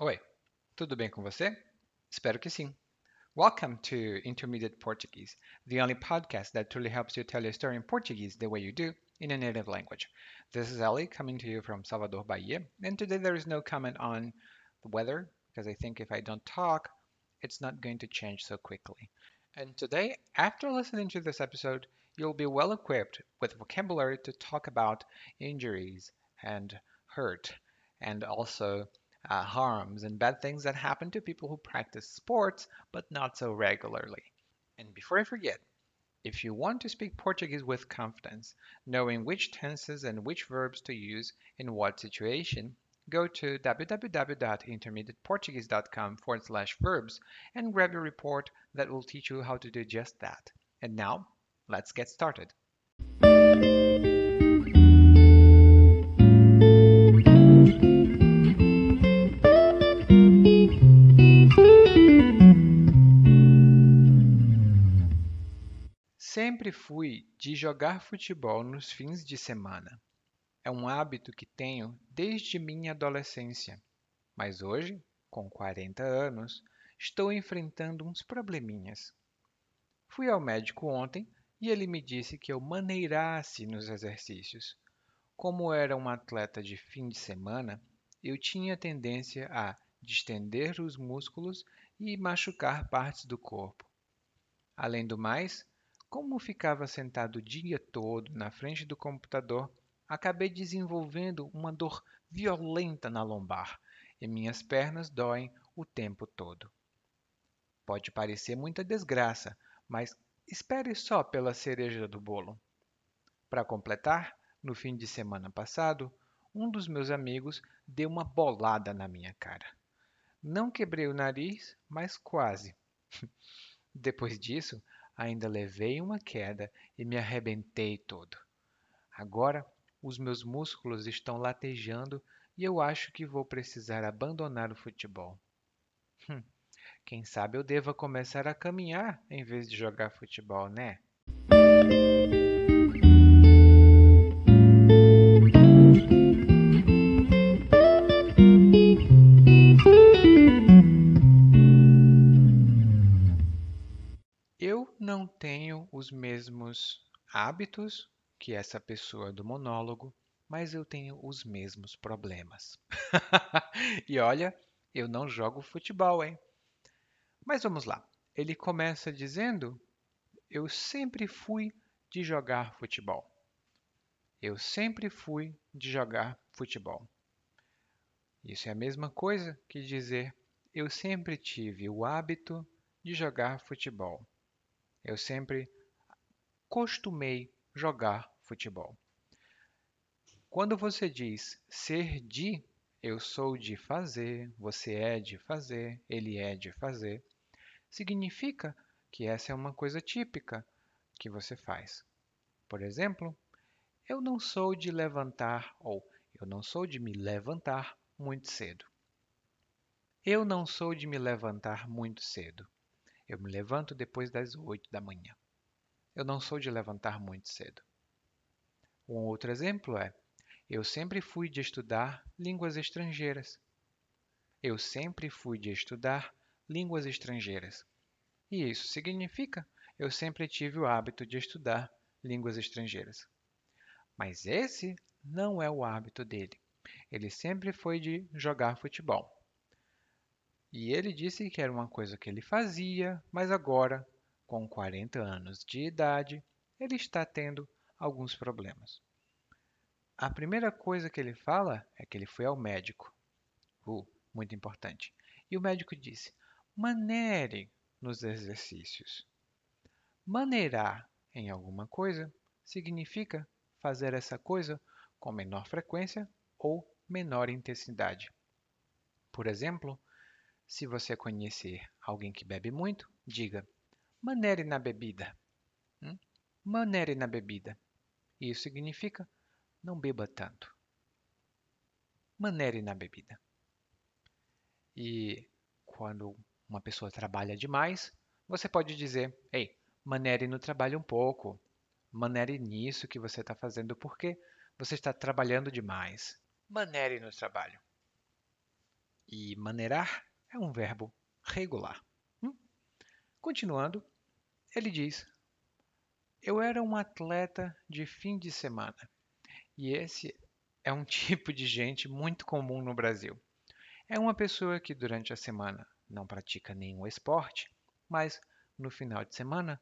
Oi, tudo bem com você? Espero que sim. Welcome to Intermediate Portuguese, the only podcast that truly helps you tell your story in Portuguese the way you do in a native language. This is Ali coming to you from Salvador, Bahia, and today there is no comment on the weather because I think if I don't talk, it's not going to change so quickly. And today, after listening to this episode, you'll be well equipped with vocabulary to talk about injuries and hurt and also uh, harms and bad things that happen to people who practice sports but not so regularly. And before I forget, if you want to speak Portuguese with confidence, knowing which tenses and which verbs to use in what situation, go to www.intermediateportuguese.com forward slash verbs and grab your report that will teach you how to do just that. And now, let's get started. Fui de jogar futebol nos fins de semana. É um hábito que tenho desde minha adolescência, mas hoje, com 40 anos, estou enfrentando uns probleminhas. Fui ao médico ontem e ele me disse que eu maneirasse nos exercícios. Como era um atleta de fim de semana, eu tinha tendência a distender os músculos e machucar partes do corpo. Além do mais, como ficava sentado o dia todo na frente do computador, acabei desenvolvendo uma dor violenta na lombar e minhas pernas doem o tempo todo. Pode parecer muita desgraça, mas espere só pela cereja do bolo. Para completar, no fim de semana passado, um dos meus amigos deu uma bolada na minha cara. Não quebrei o nariz, mas quase. Depois disso, ainda levei uma queda e me arrebentei todo. Agora os meus músculos estão latejando e eu acho que vou precisar abandonar o futebol. Hum, quem sabe eu deva começar a caminhar em vez de jogar futebol, né? Os mesmos hábitos que essa pessoa do monólogo, mas eu tenho os mesmos problemas. e olha, eu não jogo futebol, hein? Mas vamos lá. Ele começa dizendo: Eu sempre fui de jogar futebol. Eu sempre fui de jogar futebol. Isso é a mesma coisa que dizer: Eu sempre tive o hábito de jogar futebol. Eu sempre costumei jogar futebol. Quando você diz ser de, eu sou de fazer, você é de fazer, ele é de fazer, significa que essa é uma coisa típica que você faz. Por exemplo, eu não sou de levantar ou eu não sou de me levantar muito cedo. Eu não sou de me levantar muito cedo. Eu me levanto depois das oito da manhã. Eu não sou de levantar muito cedo. Um outro exemplo é: eu sempre fui de estudar línguas estrangeiras. Eu sempre fui de estudar línguas estrangeiras. E isso significa eu sempre tive o hábito de estudar línguas estrangeiras. Mas esse não é o hábito dele. Ele sempre foi de jogar futebol. E ele disse que era uma coisa que ele fazia, mas agora, com 40 anos de idade, ele está tendo alguns problemas. A primeira coisa que ele fala é que ele foi ao médico. Uh, muito importante. E o médico disse: manere nos exercícios. Maneirar em alguma coisa significa fazer essa coisa com menor frequência ou menor intensidade. Por exemplo, se você conhecer alguém que bebe muito, diga: manere na bebida. Hum? Manere na bebida. Isso significa não beba tanto. Manere na bebida. E quando uma pessoa trabalha demais, você pode dizer: ei, manere no trabalho um pouco. Manere nisso que você está fazendo porque você está trabalhando demais. Manere no trabalho. E maneirar é um verbo regular. Hum? Continuando, ele diz: Eu era um atleta de fim de semana. E esse é um tipo de gente muito comum no Brasil. É uma pessoa que durante a semana não pratica nenhum esporte, mas no final de semana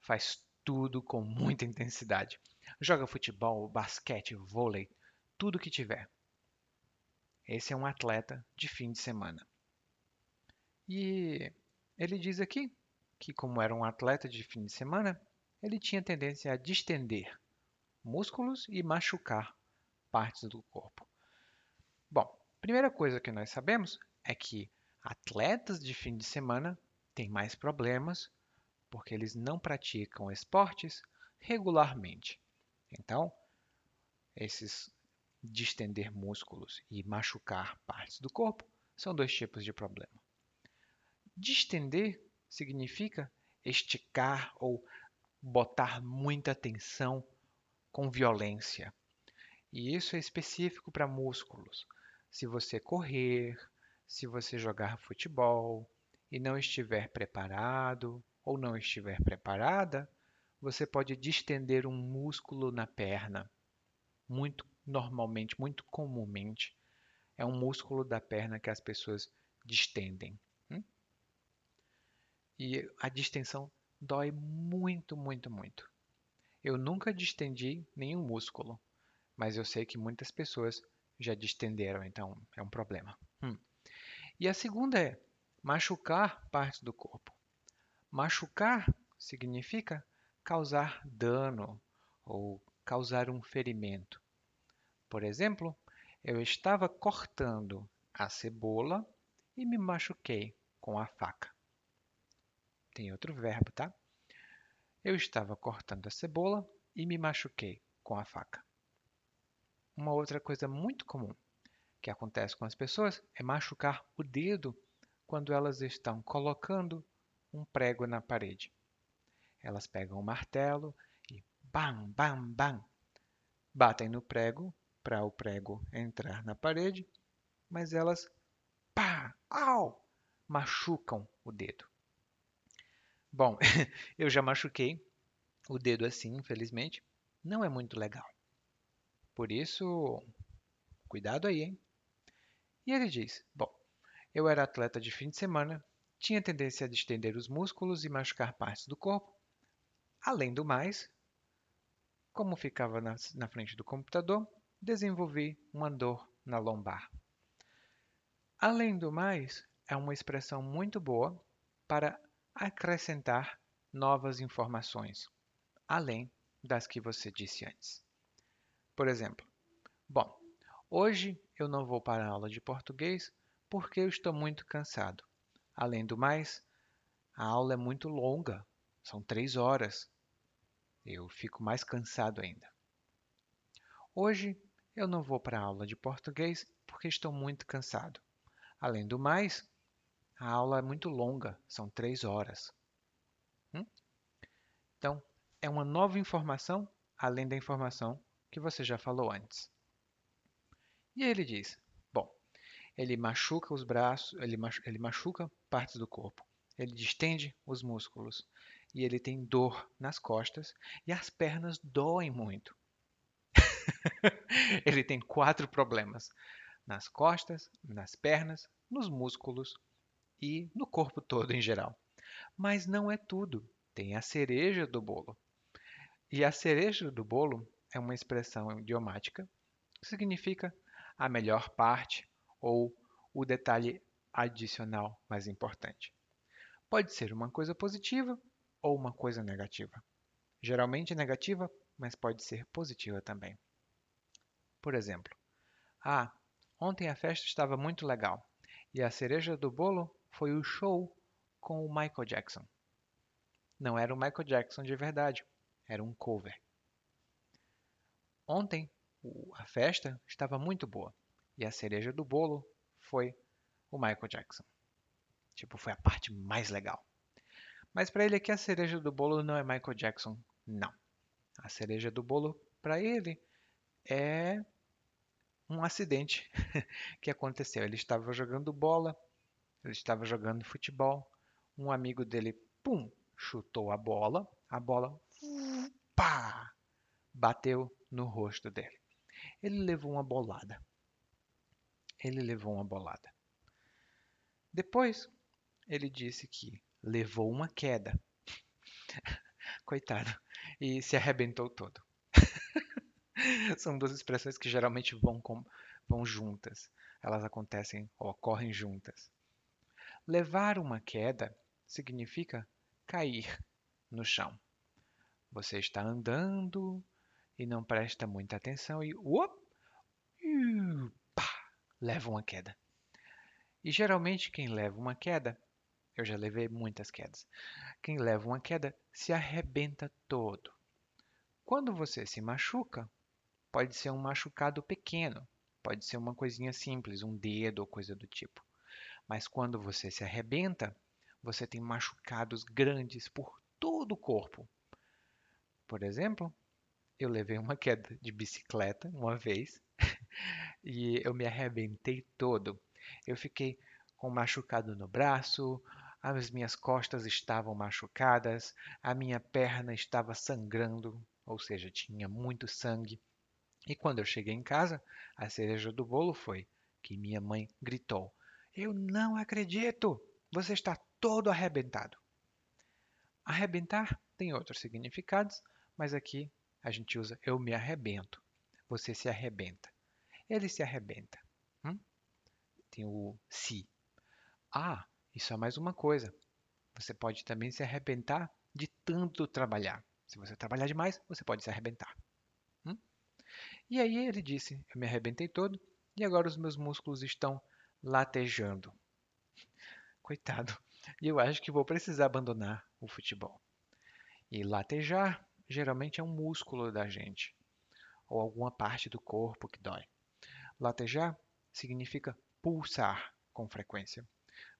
faz tudo com muita intensidade. Joga futebol, basquete, vôlei, tudo que tiver. Esse é um atleta de fim de semana. E ele diz aqui que, como era um atleta de fim de semana, ele tinha tendência a distender músculos e machucar partes do corpo. Bom, primeira coisa que nós sabemos é que atletas de fim de semana têm mais problemas porque eles não praticam esportes regularmente. Então, esses distender músculos e machucar partes do corpo são dois tipos de problema. Distender significa esticar ou botar muita tensão com violência. E isso é específico para músculos. Se você correr, se você jogar futebol e não estiver preparado ou não estiver preparada, você pode distender um músculo na perna. Muito normalmente, muito comumente, é um músculo da perna que as pessoas distendem. E a distensão dói muito, muito, muito. Eu nunca distendi nenhum músculo, mas eu sei que muitas pessoas já distenderam, então é um problema. Hum. E a segunda é machucar partes do corpo. Machucar significa causar dano ou causar um ferimento. Por exemplo, eu estava cortando a cebola e me machuquei com a faca. Tem outro verbo, tá? Eu estava cortando a cebola e me machuquei com a faca. Uma outra coisa muito comum que acontece com as pessoas é machucar o dedo quando elas estão colocando um prego na parede. Elas pegam o um martelo e bam, bam, bam, batem no prego para o prego entrar na parede, mas elas, pá, au, machucam o dedo. Bom, eu já machuquei o dedo assim, infelizmente. Não é muito legal. Por isso, cuidado aí, hein? E ele diz: Bom, eu era atleta de fim de semana, tinha tendência a distender os músculos e machucar partes do corpo. Além do mais, como ficava na, na frente do computador, desenvolvi uma dor na lombar. Além do mais, é uma expressão muito boa para acrescentar novas informações, além das que você disse antes. Por exemplo, bom, hoje eu não vou para a aula de português porque eu estou muito cansado. Além do mais, a aula é muito longa, são três horas. Eu fico mais cansado ainda. Hoje eu não vou para a aula de português porque estou muito cansado. Além do mais, a aula é muito longa, são três horas. Hum? Então, é uma nova informação além da informação que você já falou antes. E ele diz: bom, ele machuca os braços, ele, ele machuca partes do corpo, ele distende os músculos e ele tem dor nas costas e as pernas doem muito. ele tem quatro problemas: nas costas, nas pernas, nos músculos e no corpo todo em geral. Mas não é tudo. Tem a cereja do bolo. E a cereja do bolo é uma expressão idiomática que significa a melhor parte ou o detalhe adicional mais importante. Pode ser uma coisa positiva ou uma coisa negativa. Geralmente negativa, mas pode ser positiva também. Por exemplo, ah, ontem a festa estava muito legal e a cereja do bolo foi o show com o Michael Jackson. Não era o Michael Jackson de verdade, era um cover. Ontem a festa estava muito boa e a cereja do bolo foi o Michael Jackson. Tipo, foi a parte mais legal. Mas para ele aqui a cereja do bolo não é Michael Jackson, não. A cereja do bolo para ele é um acidente que aconteceu. Ele estava jogando bola, ele estava jogando futebol. Um amigo dele, pum, chutou a bola. A bola, pá, bateu no rosto dele. Ele levou uma bolada. Ele levou uma bolada. Depois, ele disse que levou uma queda. Coitado. E se arrebentou todo. São duas expressões que geralmente vão, com, vão juntas. Elas acontecem ou ocorrem juntas. Levar uma queda significa cair no chão. Você está andando e não presta muita atenção e uop, pá, leva uma queda. E geralmente quem leva uma queda, eu já levei muitas quedas, quem leva uma queda se arrebenta todo. Quando você se machuca, pode ser um machucado pequeno, pode ser uma coisinha simples, um dedo ou coisa do tipo. Mas quando você se arrebenta, você tem machucados grandes por todo o corpo. Por exemplo, eu levei uma queda de bicicleta uma vez e eu me arrebentei todo. Eu fiquei com machucado no braço, as minhas costas estavam machucadas, a minha perna estava sangrando, ou seja, tinha muito sangue. E quando eu cheguei em casa, a cereja do bolo foi que minha mãe gritou: Eu não acredito! Você está todo arrebentado. Arrebentar tem outros significados, mas aqui a gente usa eu me arrebento. Você se arrebenta. Ele se arrebenta. Hum? Tem o se. Ah, isso é mais uma coisa. Você pode também se arrebentar de tanto trabalhar. Se você trabalhar demais, você pode se arrebentar. Hum? E aí ele disse: Eu me arrebentei todo e agora os meus músculos estão latejando. Coitado. E eu acho que vou precisar abandonar o futebol. E latejar geralmente é um músculo da gente, ou alguma parte do corpo que dói. Latejar significa pulsar com frequência,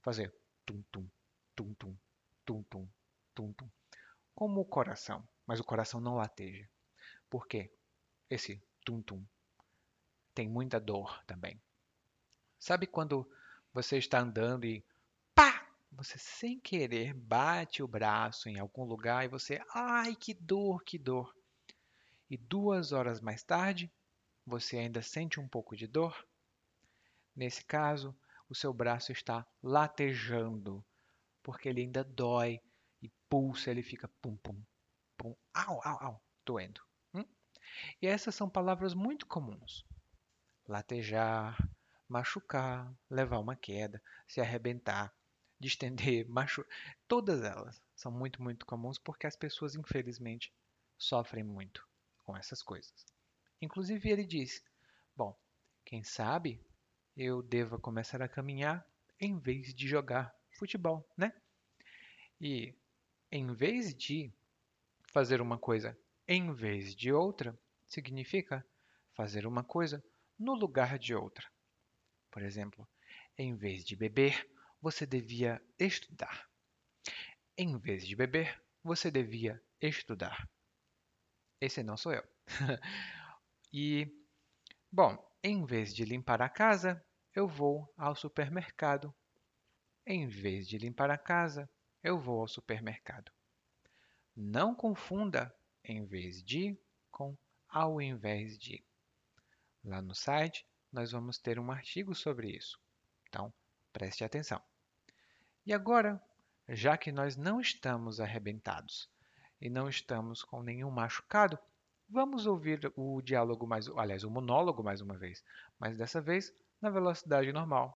fazer tum-tum, tum-tum, tum-tum, tum-tum, como o coração, mas o coração não lateja. Por quê? Esse tum-tum tem muita dor também. Sabe quando você está andando e pá, você sem querer bate o braço em algum lugar e você, ai, que dor, que dor. E duas horas mais tarde, você ainda sente um pouco de dor? Nesse caso, o seu braço está latejando, porque ele ainda dói e pulsa, ele fica pum, pum, pum, au, au, au, doendo. Hum? E essas são palavras muito comuns. Latejar, machucar, levar uma queda, se arrebentar, distender, machucar. Todas elas são muito, muito comuns porque as pessoas, infelizmente, sofrem muito com essas coisas. Inclusive, ele diz: Bom, quem sabe eu deva começar a caminhar em vez de jogar futebol, né? E em vez de fazer uma coisa em vez de outra, significa fazer uma coisa no lugar de outra. Por exemplo, em vez de beber, você devia estudar. Em vez de beber, você devia estudar. Esse não sou eu. e, bom, em vez de limpar a casa, eu vou ao supermercado. Em vez de limpar a casa, eu vou ao supermercado. Não confunda em vez de com ao invés de. Lá no site, nós vamos ter um artigo sobre isso. Então, preste atenção. E agora, já que nós não estamos arrebentados e não estamos com nenhum machucado, vamos ouvir o diálogo mais, aliás, o monólogo mais uma vez, mas dessa vez na velocidade normal.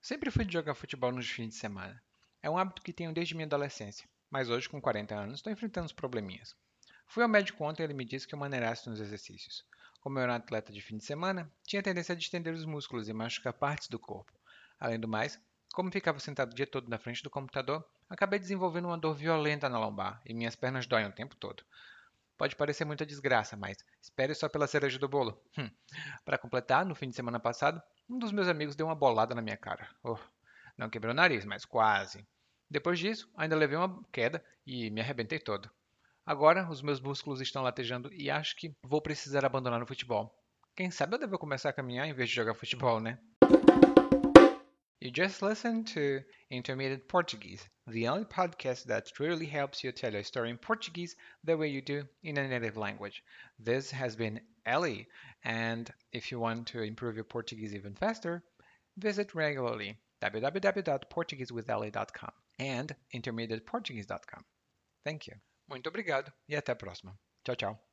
Sempre fui jogar futebol nos fins de semana. É um hábito que tenho desde minha adolescência, mas hoje, com 40 anos, estou enfrentando os probleminhas. Fui ao médico ontem e ele me disse que eu maneirasse nos exercícios. Como eu era um atleta de fim de semana, tinha tendência a distender os músculos e machucar partes do corpo. Além do mais, como ficava sentado o dia todo na frente do computador, acabei desenvolvendo uma dor violenta na lombar e minhas pernas doem o tempo todo. Pode parecer muita desgraça, mas espere só pela cereja do bolo. Hum. Para completar, no fim de semana passado, um dos meus amigos deu uma bolada na minha cara. Oh, não quebrou o nariz, mas quase. Depois disso, ainda levei uma queda e me arrebentei todo. Agora, os meus músculos estão latejando e acho que vou precisar abandonar o futebol. Quem sabe eu devo começar a caminhar em vez de jogar futebol, né? You just listened to Intermediate Portuguese, the only podcast that truly helps you tell a story in Portuguese the way you do in a native language. This has been Ellie, and if you want to improve your Portuguese even faster, visit regularly www.portuguesewithellie.com and intermediateportuguese.com. Thank you. Muito obrigado e até a próxima. Tchau, tchau.